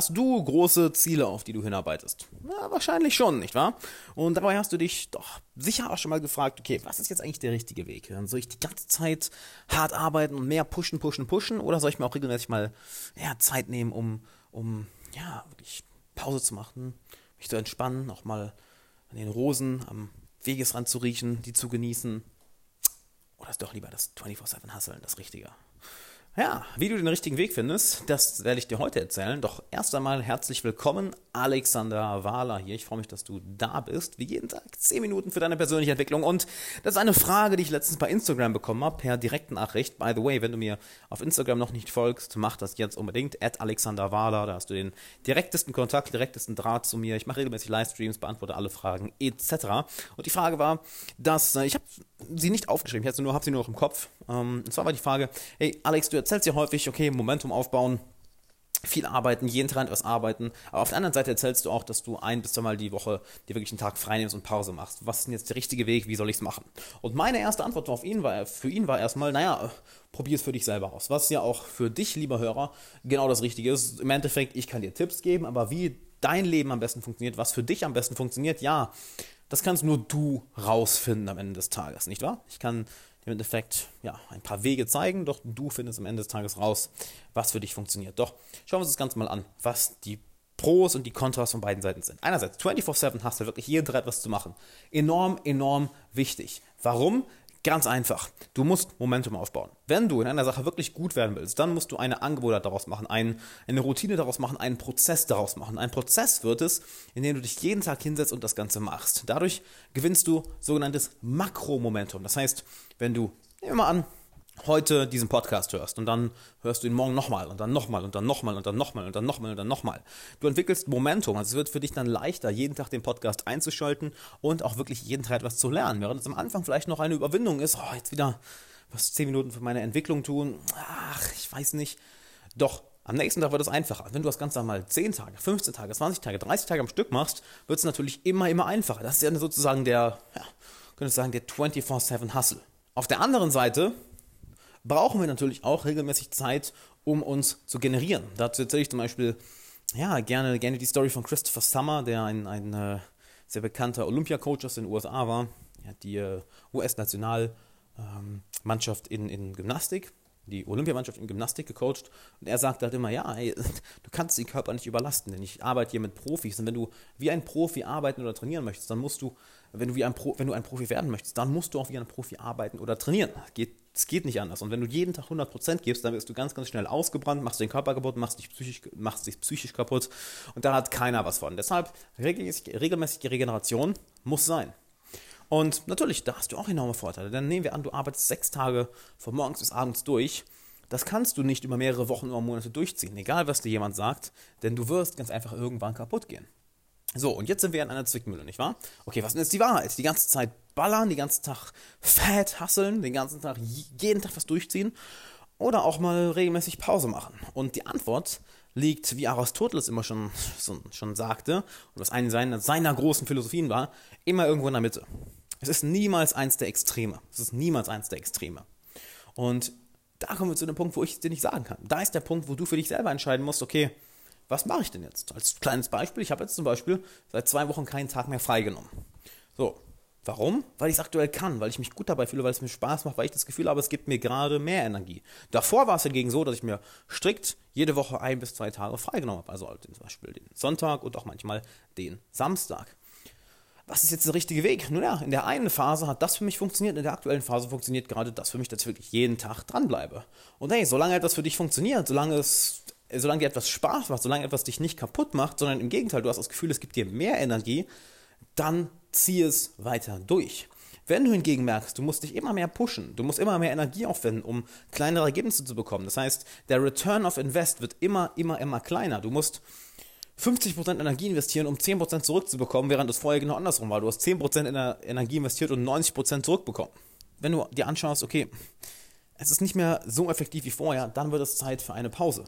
Hast du große Ziele, auf die du hinarbeitest? Na, wahrscheinlich schon, nicht wahr? Und dabei hast du dich doch sicher auch schon mal gefragt, okay, was ist jetzt eigentlich der richtige Weg? Soll ich die ganze Zeit hart arbeiten und mehr pushen, pushen, pushen? Oder soll ich mir auch regelmäßig mal ja, Zeit nehmen, um, um ja, wirklich Pause zu machen, mich zu entspannen, auch mal an den Rosen am Wegesrand zu riechen, die zu genießen? Oder ist doch lieber das 24-7 Hustlen das Richtige? Ja, wie du den richtigen Weg findest, das werde ich dir heute erzählen. Doch erst einmal herzlich willkommen, Alexander Wahler hier. Ich freue mich, dass du da bist. Wie jeden Tag 10 Minuten für deine persönliche Entwicklung. Und das ist eine Frage, die ich letztens bei Instagram bekommen habe, per Direktnachricht. By the way, wenn du mir auf Instagram noch nicht folgst, mach das jetzt unbedingt. At Alexander Wahler, da hast du den direktesten Kontakt, direktesten Draht zu mir. Ich mache regelmäßig Livestreams, beantworte alle Fragen etc. Und die Frage war, dass äh, ich habe sie nicht aufgeschrieben, ich habe sie nur, sie nur noch im Kopf. Ähm, und zwar war die Frage, hey Alex, du erzählst ja häufig, okay, Momentum aufbauen, viel arbeiten, jeden Tag etwas arbeiten. Aber auf der anderen Seite erzählst du auch, dass du ein bis zweimal die Woche dir wirklich einen Tag frei nimmst und Pause machst. Was ist denn jetzt der richtige Weg? Wie soll ich es machen? Und meine erste Antwort auf ihn war, für ihn war erstmal, naja, probier es für dich selber aus. Was ja auch für dich, lieber Hörer, genau das Richtige ist. Im Endeffekt, ich kann dir Tipps geben, aber wie dein Leben am besten funktioniert, was für dich am besten funktioniert, ja, das kannst nur du rausfinden am Ende des Tages, nicht wahr? Ich kann im Endeffekt ja, ein paar Wege zeigen, doch du findest am Ende des Tages raus, was für dich funktioniert. Doch schauen wir uns das Ganze mal an, was die Pros und die Kontras von beiden Seiten sind. Einerseits 24/7 hast du wirklich jeden Tag etwas zu machen. Enorm, enorm wichtig. Warum? Ganz einfach. Du musst Momentum aufbauen. Wenn du in einer Sache wirklich gut werden willst, dann musst du eine Angebot daraus machen, ein, eine Routine daraus machen, einen Prozess daraus machen. Ein Prozess wird es, in dem du dich jeden Tag hinsetzt und das Ganze machst. Dadurch gewinnst du sogenanntes Makromomentum. Das heißt, wenn du, nehmen wir mal an, heute diesen Podcast hörst und dann hörst du ihn morgen nochmal und dann nochmal und dann nochmal und dann nochmal und dann nochmal und dann nochmal. Du entwickelst Momentum, also es wird für dich dann leichter, jeden Tag den Podcast einzuschalten und auch wirklich jeden Tag etwas zu lernen. Während es am Anfang vielleicht noch eine Überwindung ist, oh, jetzt wieder was 10 Minuten für meine Entwicklung tun, ach, ich weiß nicht. Doch am nächsten Tag wird es einfacher. Wenn du das Ganze mal 10 Tage, 15 Tage, 20 Tage, 30 Tage am Stück machst, wird es natürlich immer, immer einfacher. Das ist ja sozusagen der, ja, könnte sagen, der 24-7 Hustle. Auf der anderen Seite brauchen wir natürlich auch regelmäßig Zeit, um uns zu generieren. Dazu erzähle ich zum Beispiel ja, gerne, gerne die Story von Christopher Summer, der ein, ein äh, sehr bekannter Olympia-Coach aus den USA war. Er hat die äh, US-Nationalmannschaft ähm, in, in Gymnastik, die Olympiamannschaft in Gymnastik gecoacht. Und er sagt halt immer, ja, ey, du kannst den Körper nicht überlasten, denn ich arbeite hier mit Profis. Und wenn du wie ein Profi arbeiten oder trainieren möchtest, dann musst du, wenn du, wie ein Pro, wenn du ein Profi werden möchtest, dann musst du auch wie ein Profi arbeiten oder trainieren. Geht es geht nicht anders. Und wenn du jeden Tag 100% gibst, dann wirst du ganz, ganz schnell ausgebrannt, machst den Körper kaputt, machst dich psychisch, machst dich psychisch kaputt. Und da hat keiner was von. Deshalb regelmäßige, regelmäßige Regeneration muss sein. Und natürlich, da hast du auch enorme Vorteile. Denn nehmen wir an, du arbeitest sechs Tage von morgens bis abends durch. Das kannst du nicht über mehrere Wochen oder Monate durchziehen, egal was dir jemand sagt, denn du wirst ganz einfach irgendwann kaputt gehen. So, und jetzt sind wir in einer Zwickmühle, nicht wahr? Okay, was ist jetzt die Wahrheit? Die ganze Zeit ballern, den ganzen Tag fett hasseln, den ganzen Tag, jeden Tag was durchziehen oder auch mal regelmäßig Pause machen? Und die Antwort liegt, wie Aristoteles immer schon, schon sagte, und was eine seiner, seiner großen Philosophien war, immer irgendwo in der Mitte. Es ist niemals eins der Extreme. Es ist niemals eins der Extreme. Und da kommen wir zu dem Punkt, wo ich es dir nicht sagen kann. Da ist der Punkt, wo du für dich selber entscheiden musst, okay, was mache ich denn jetzt? Als kleines Beispiel, ich habe jetzt zum Beispiel seit zwei Wochen keinen Tag mehr freigenommen. So, warum? Weil ich es aktuell kann, weil ich mich gut dabei fühle, weil es mir Spaß macht, weil ich das Gefühl habe, es gibt mir gerade mehr Energie. Davor war es hingegen so, dass ich mir strikt jede Woche ein bis zwei Tage freigenommen habe. Also halt zum Beispiel den Sonntag und auch manchmal den Samstag. Was ist jetzt der richtige Weg? Nun ja, in der einen Phase hat das für mich funktioniert, in der aktuellen Phase funktioniert gerade das für mich, dass ich wirklich jeden Tag dranbleibe. Und hey, solange etwas für dich funktioniert, solange es solange dir etwas Spaß macht, solange etwas dich nicht kaputt macht, sondern im Gegenteil, du hast das Gefühl, es gibt dir mehr Energie, dann zieh es weiter durch. Wenn du hingegen merkst, du musst dich immer mehr pushen, du musst immer mehr Energie aufwenden, um kleinere Ergebnisse zu bekommen. Das heißt, der Return of Invest wird immer, immer, immer kleiner. Du musst 50% Energie investieren, um 10% zurückzubekommen, während es vorher genau andersrum war. Du hast 10% in der Energie investiert und 90% zurückbekommen. Wenn du dir anschaust, okay, es ist nicht mehr so effektiv wie vorher, dann wird es Zeit für eine Pause.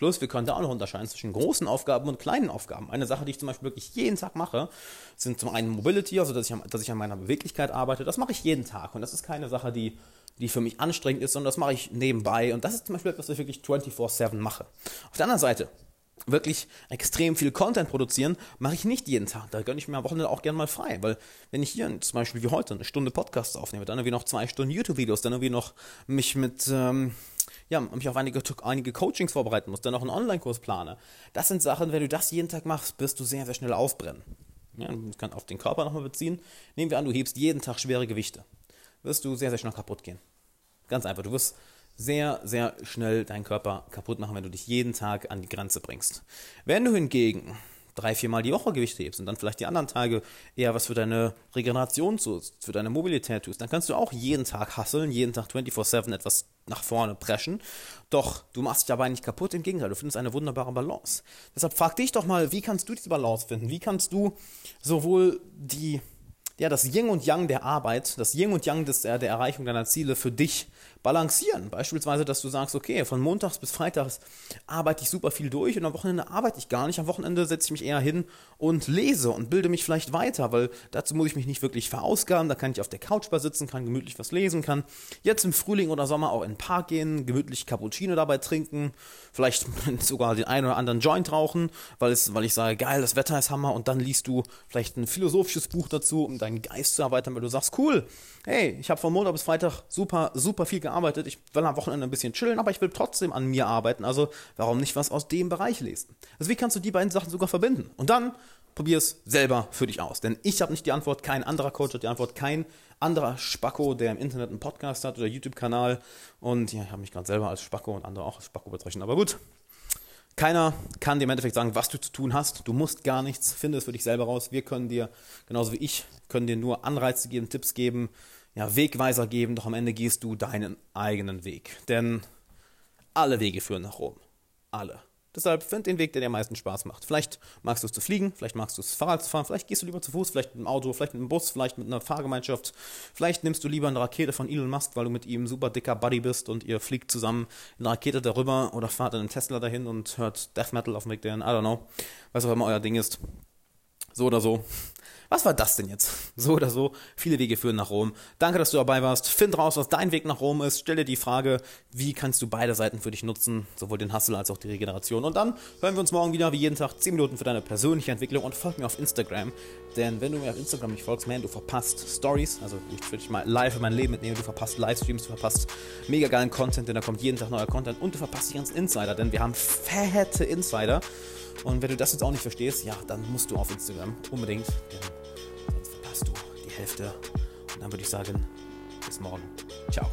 Plus, wir können da auch noch unterscheiden zwischen großen Aufgaben und kleinen Aufgaben. Eine Sache, die ich zum Beispiel wirklich jeden Tag mache, sind zum einen Mobility, also dass ich, dass ich an meiner Beweglichkeit arbeite. Das mache ich jeden Tag. Und das ist keine Sache, die, die für mich anstrengend ist, sondern das mache ich nebenbei. Und das ist zum Beispiel etwas, was ich wirklich 24-7 mache. Auf der anderen Seite, wirklich extrem viel Content produzieren, mache ich nicht jeden Tag. Da gönne ich mir am Wochenende auch gerne mal frei, weil wenn ich hier zum Beispiel wie heute eine Stunde Podcast aufnehme, dann irgendwie noch zwei Stunden YouTube-Videos, dann irgendwie noch mich mit, ähm, ja, mich auf einige, einige Coachings vorbereiten muss, dann noch einen Online-Kurs plane. Das sind Sachen, wenn du das jeden Tag machst, wirst du sehr, sehr schnell aufbrennen. Ja, das kann auf den Körper nochmal beziehen. Nehmen wir an, du hebst jeden Tag schwere Gewichte. Wirst du sehr, sehr schnell kaputt gehen. Ganz einfach. Du wirst sehr, sehr schnell deinen Körper kaputt machen, wenn du dich jeden Tag an die Grenze bringst. Wenn du hingegen drei, viermal die Woche Gewicht hebst und dann vielleicht die anderen Tage eher was für deine Regeneration tust, für deine Mobilität tust, dann kannst du auch jeden Tag hasseln, jeden Tag 24-7 etwas nach vorne preschen. Doch du machst dich dabei nicht kaputt, im Gegenteil, du findest eine wunderbare Balance. Deshalb frag dich doch mal, wie kannst du diese Balance finden? Wie kannst du sowohl die ja, das Yin und Yang der Arbeit, das Yin und Yang des, der, der Erreichung deiner Ziele für dich balancieren. Beispielsweise, dass du sagst, okay, von montags bis freitags arbeite ich super viel durch und am Wochenende arbeite ich gar nicht. Am Wochenende setze ich mich eher hin und lese und bilde mich vielleicht weiter, weil dazu muss ich mich nicht wirklich verausgaben. Da kann ich auf der Couch sitzen, kann gemütlich was lesen, kann jetzt im Frühling oder Sommer auch in den Park gehen, gemütlich Cappuccino dabei trinken, vielleicht sogar den einen oder anderen Joint rauchen, weil, es, weil ich sage, geil, das Wetter ist Hammer und dann liest du vielleicht ein philosophisches Buch dazu, um deinen Geist zu erweitern, weil du sagst, cool, hey, ich habe von Montag bis Freitag super, super viel gearbeitet, ich will am Wochenende ein bisschen chillen, aber ich will trotzdem an mir arbeiten, also warum nicht was aus dem Bereich lesen? Also wie kannst du die beiden Sachen sogar verbinden? Und dann probier es selber für dich aus, denn ich habe nicht die Antwort, kein anderer Coach hat die Antwort, kein anderer Spacko, der im Internet einen Podcast hat oder YouTube-Kanal und ja, ich habe mich gerade selber als Spacko und andere auch als Spacko bezeichnet, aber gut, keiner kann dir im Endeffekt sagen, was du zu tun hast. Du musst gar nichts, finde es für dich selber raus. Wir können dir, genauso wie ich, können dir nur Anreize geben, Tipps geben, ja, Wegweiser geben, doch am Ende gehst du deinen eigenen Weg. Denn alle Wege führen nach Rom. Alle. Deshalb find den Weg, der dir am meisten Spaß macht. Vielleicht magst du es zu fliegen, vielleicht magst du es Fahrrad zu fahren, vielleicht gehst du lieber zu Fuß, vielleicht mit dem Auto, vielleicht mit dem Bus, vielleicht mit einer Fahrgemeinschaft. Vielleicht nimmst du lieber eine Rakete von Elon Musk, weil du mit ihm super dicker Buddy bist und ihr fliegt zusammen in einer Rakete darüber oder fahrt in einem Tesla dahin und hört Death Metal auf dem Weg dahin. I don't know. Was auch immer euer Ding ist. So oder so. Was war das denn jetzt? So oder so, viele Wege führen nach Rom. Danke, dass du dabei warst. Find raus, was dein Weg nach Rom ist. Stell dir die Frage, wie kannst du beide Seiten für dich nutzen, sowohl den Hustle als auch die Regeneration. Und dann hören wir uns morgen wieder, wie jeden Tag, 10 Minuten für deine persönliche Entwicklung und folg mir auf Instagram. Denn wenn du mir auf Instagram nicht folgst, man, du verpasst Stories. Also ich will dich mal live in mein Leben mitnehmen. Du verpasst Livestreams, du verpasst mega geilen Content, denn da kommt jeden Tag neuer Content. Und du verpasst die ganzen Insider, denn wir haben fette Insider. Und wenn du das jetzt auch nicht verstehst, ja, dann musst du auf Instagram unbedingt. Hälfte. Und dann würde ich sagen, bis morgen. Ciao.